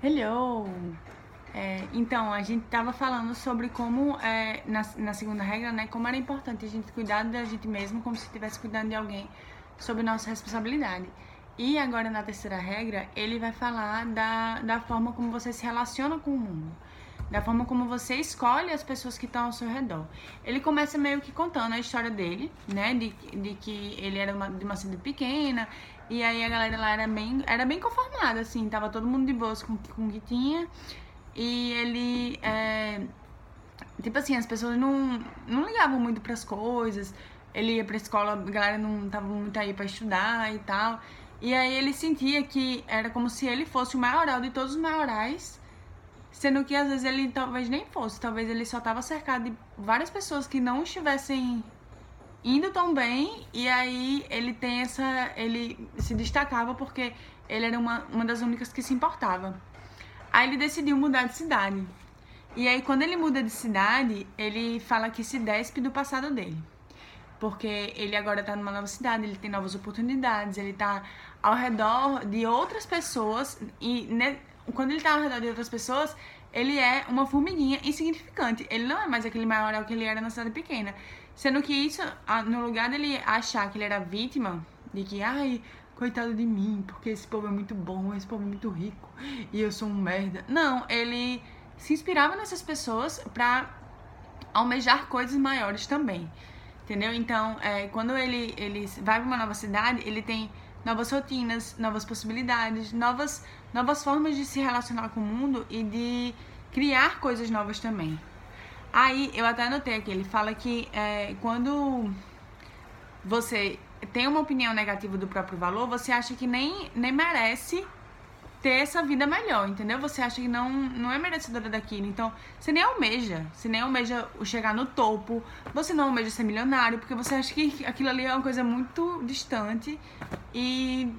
Hello! É, então, a gente tava falando sobre como, é, na, na segunda regra, né, como era importante a gente cuidar da gente mesmo como se estivesse cuidando de alguém, sobre nossa responsabilidade. E agora, na terceira regra, ele vai falar da, da forma como você se relaciona com o mundo, da forma como você escolhe as pessoas que estão ao seu redor. Ele começa meio que contando a história dele, né, de, de que ele era uma, de uma cidade pequena, e aí a galera lá era bem, era bem conformada, assim, tava todo mundo de boas com, o que tinha. E ele. É, tipo assim, as pessoas não, não ligavam muito pras coisas. Ele ia pra escola, a galera não tava muito aí pra estudar e tal. E aí ele sentia que era como se ele fosse o maioral de todos os maiorais. Sendo que às vezes ele talvez nem fosse, talvez ele só tava cercado de várias pessoas que não estivessem indo tão bem e aí ele tem essa ele se destacava porque ele era uma, uma das únicas que se importava. Aí ele decidiu mudar de cidade. E aí quando ele muda de cidade ele fala que se despe do passado dele. Porque ele agora tá numa nova cidade ele tem novas oportunidades ele tá ao redor de outras pessoas e né, quando ele tá ao redor de outras pessoas ele é uma formiguinha insignificante. Ele não é mais aquele maior que ele era na cidade pequena Sendo que isso, no lugar dele achar que ele era vítima, de que, ai, coitado de mim, porque esse povo é muito bom, esse povo é muito rico e eu sou um merda. Não, ele se inspirava nessas pessoas pra almejar coisas maiores também. Entendeu? Então, é, quando ele, ele vai para uma nova cidade, ele tem novas rotinas, novas possibilidades, novas, novas formas de se relacionar com o mundo e de criar coisas novas também. Aí, eu até anotei aqui, ele fala que é, quando você tem uma opinião negativa do próprio valor, você acha que nem, nem merece ter essa vida melhor, entendeu? Você acha que não, não é merecedora daquilo. Então, você nem almeja. Você nem almeja chegar no topo. Você não almeja ser milionário, porque você acha que aquilo ali é uma coisa muito distante. E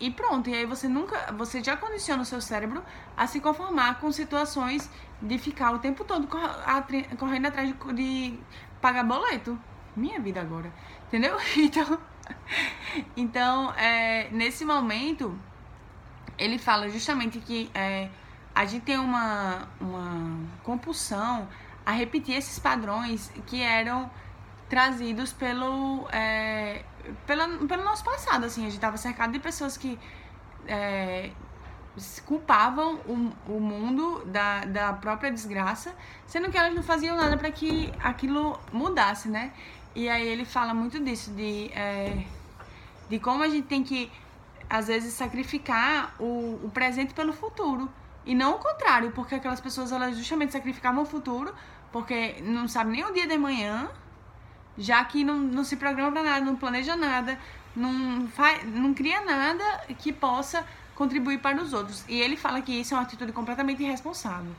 e pronto, e aí você nunca, você já condiciona o seu cérebro a se conformar com situações de ficar o tempo todo correndo atrás de, de pagar boleto. Minha vida agora, entendeu? Então, então é, nesse momento, ele fala justamente que é, a gente tem uma, uma compulsão a repetir esses padrões que eram trazidos pelo, é, pela, pelo nosso passado, assim. A gente estava cercado de pessoas que é, culpavam o, o mundo da, da própria desgraça, sendo que elas não faziam nada para que aquilo mudasse, né? E aí ele fala muito disso, de, é, de como a gente tem que, às vezes, sacrificar o, o presente pelo futuro. E não o contrário, porque aquelas pessoas, elas justamente sacrificavam o futuro, porque não sabem nem o dia de manhã, já que não, não se programa para nada, não planeja nada, não, faz, não cria nada que possa contribuir para os outros. E ele fala que isso é uma atitude completamente irresponsável,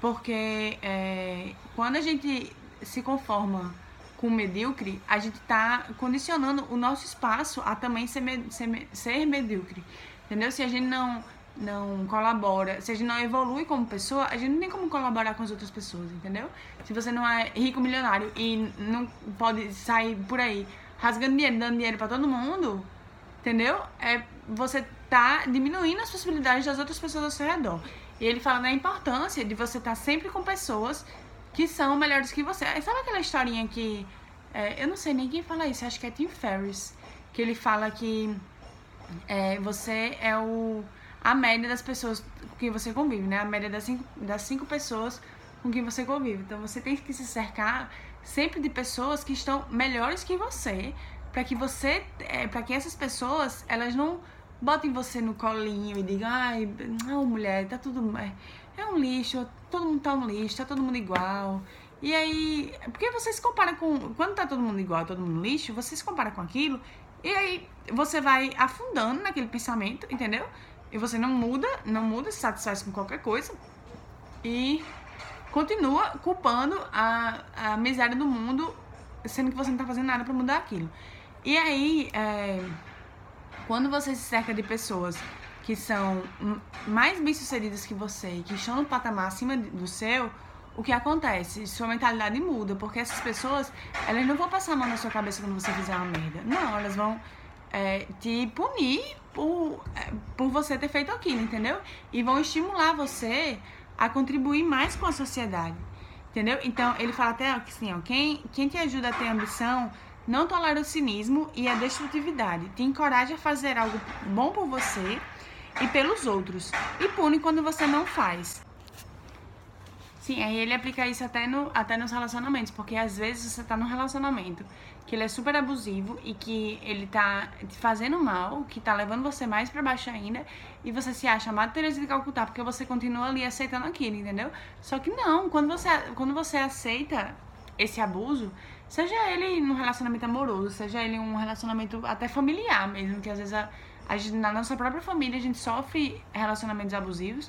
porque é, quando a gente se conforma com o medíocre, a gente está condicionando o nosso espaço a também ser, ser, ser medíocre, entendeu? Se a gente não não colabora, se a gente não evolui como pessoa, a gente não tem como colaborar com as outras pessoas, entendeu? Se você não é rico milionário e não pode sair por aí rasgando dinheiro, dando dinheiro para todo mundo, entendeu? É você tá diminuindo as possibilidades das outras pessoas ao seu redor. E ele fala da importância de você estar tá sempre com pessoas que são melhores que você. Sabe aquela historinha que é, eu não sei nem quem fala isso, acho que é Tim Ferriss, que ele fala que é, você é o a média das pessoas com quem você convive, né? A média das cinco, das cinco pessoas com quem você convive. Então você tem que se cercar sempre de pessoas que estão melhores que você, para que você, é, para que essas pessoas, elas não botem você no colinho e digam, ai, não, mulher, tá tudo é, é um lixo, todo mundo tá um lixo, tá todo mundo igual. E aí, porque você se compara com, quando tá todo mundo igual, todo mundo lixo, você se compara com aquilo, e aí você vai afundando naquele pensamento, entendeu? E você não muda, não muda, se satisfaz com qualquer coisa. E continua culpando a, a miséria do mundo, sendo que você não está fazendo nada para mudar aquilo. E aí, é, quando você se cerca de pessoas que são mais bem-sucedidas que você, que estão no patamar acima do seu, o que acontece? Sua mentalidade muda, porque essas pessoas, elas não vão passar a mão na sua cabeça quando você fizer uma merda. Não, elas vão é, te punir por, é, por você ter feito aquilo, entendeu? E vão estimular você a contribuir mais com a sociedade, entendeu? Então, ele fala até assim, ó, quem, quem te ajuda a ter ambição não tolera o cinismo e a destrutividade, te encoraja a fazer algo bom por você e pelos outros, e pune quando você não faz. Sim, aí ele aplica isso até, no, até nos relacionamentos, porque às vezes você tá num relacionamento que ele é super abusivo e que ele tá te fazendo mal, que tá levando você mais para baixo ainda, e você se acha amado Teresa de Calcutá porque você continua ali aceitando aquilo, entendeu? Só que não, quando você, quando você aceita esse abuso, seja ele num relacionamento amoroso, seja ele um relacionamento até familiar mesmo, que às vezes a, a gente, na nossa própria família a gente sofre relacionamentos abusivos.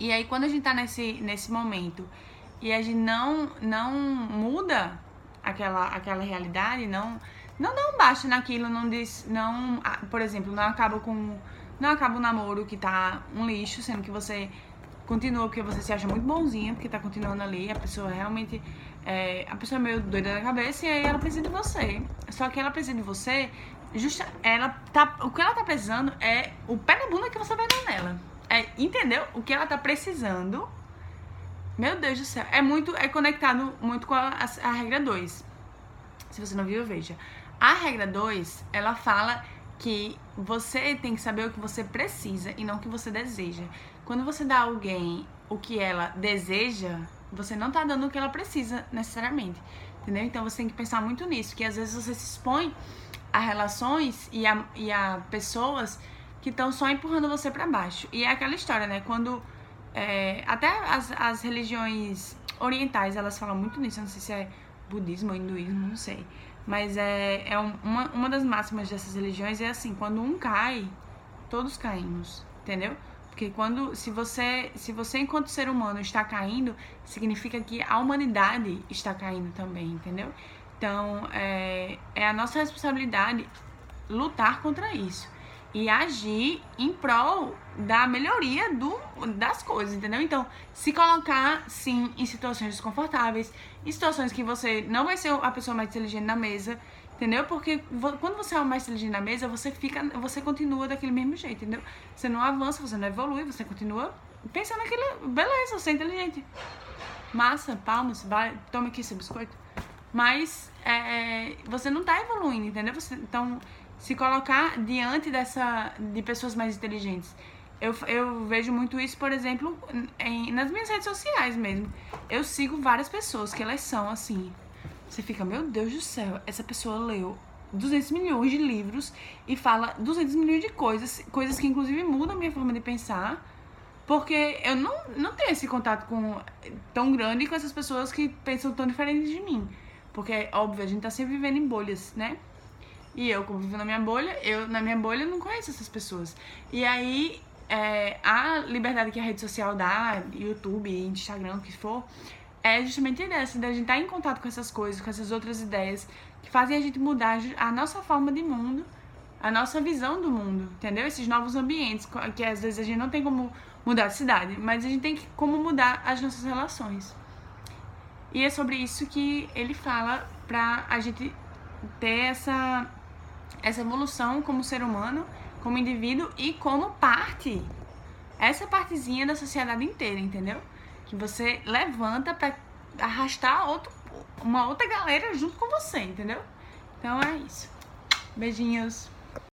E aí quando a gente tá nesse, nesse momento e a gente não, não muda aquela, aquela realidade, não não dá um baixo naquilo, não diz, não, por exemplo, não acaba com não acaba o namoro que tá um lixo, sendo que você continua porque você se acha muito bonzinha, porque tá continuando ali, a pessoa realmente é, a pessoa é meio doida da cabeça e aí ela precisa de você. Só que ela precisa de você, justa, ela tá, o que ela tá precisando é o pé na bunda que você vai dar nela. É, entendeu? O que ela tá precisando. Meu Deus do céu, é muito é conectado muito com a, a, a regra 2. Se você não viu, veja. A regra 2, ela fala que você tem que saber o que você precisa e não o que você deseja. Quando você dá a alguém o que ela deseja, você não tá dando o que ela precisa necessariamente. Entendeu? Então você tem que pensar muito nisso, que às vezes você se expõe a relações e a, e a pessoas que estão só empurrando você para baixo. E é aquela história, né? Quando é, até as, as religiões orientais elas falam muito nisso, não sei se é budismo ou hinduísmo, não sei. Mas é, é uma, uma das máximas dessas religiões é assim, quando um cai, todos caímos, entendeu? Porque quando, se você, se você enquanto ser humano está caindo, significa que a humanidade está caindo também, entendeu? Então, é, é a nossa responsabilidade lutar contra isso e agir em prol da melhoria do, das coisas, entendeu? Então, se colocar, sim, em situações desconfortáveis, em situações que você não vai ser a pessoa mais inteligente na mesa, Entendeu? Porque quando você é o mais inteligente na mesa, você fica, você continua daquele mesmo jeito, entendeu? Você não avança, você não evolui, você continua pensando naquilo, beleza, você é inteligente. Massa, palmas, vai, toma aqui seu biscoito. Mas é, você não tá evoluindo, entendeu? Você, então, se colocar diante dessa de pessoas mais inteligentes. Eu, eu vejo muito isso, por exemplo, em, nas minhas redes sociais mesmo. Eu sigo várias pessoas que elas são assim, você fica, meu Deus do céu, essa pessoa leu 200 milhões de livros e fala 200 milhões de coisas, coisas que inclusive mudam a minha forma de pensar, porque eu não, não tenho esse contato com tão grande com essas pessoas que pensam tão diferente de mim. Porque, óbvio, a gente tá sempre vivendo em bolhas, né? E eu, como vivo na minha bolha, eu na minha bolha não conheço essas pessoas. E aí, é, a liberdade que a rede social dá, YouTube, Instagram, o que for, é justamente dessa, da gente estar tá em contato com essas coisas, com essas outras ideias, que fazem a gente mudar a nossa forma de mundo, a nossa visão do mundo, entendeu? Esses novos ambientes, que às vezes a gente não tem como mudar a cidade, mas a gente tem que, como mudar as nossas relações. E é sobre isso que ele fala pra a gente ter essa, essa evolução como ser humano, como indivíduo e como parte. Essa partezinha da sociedade inteira, entendeu? que você levanta para arrastar outro, uma outra galera junto com você, entendeu? Então é isso. Beijinhos.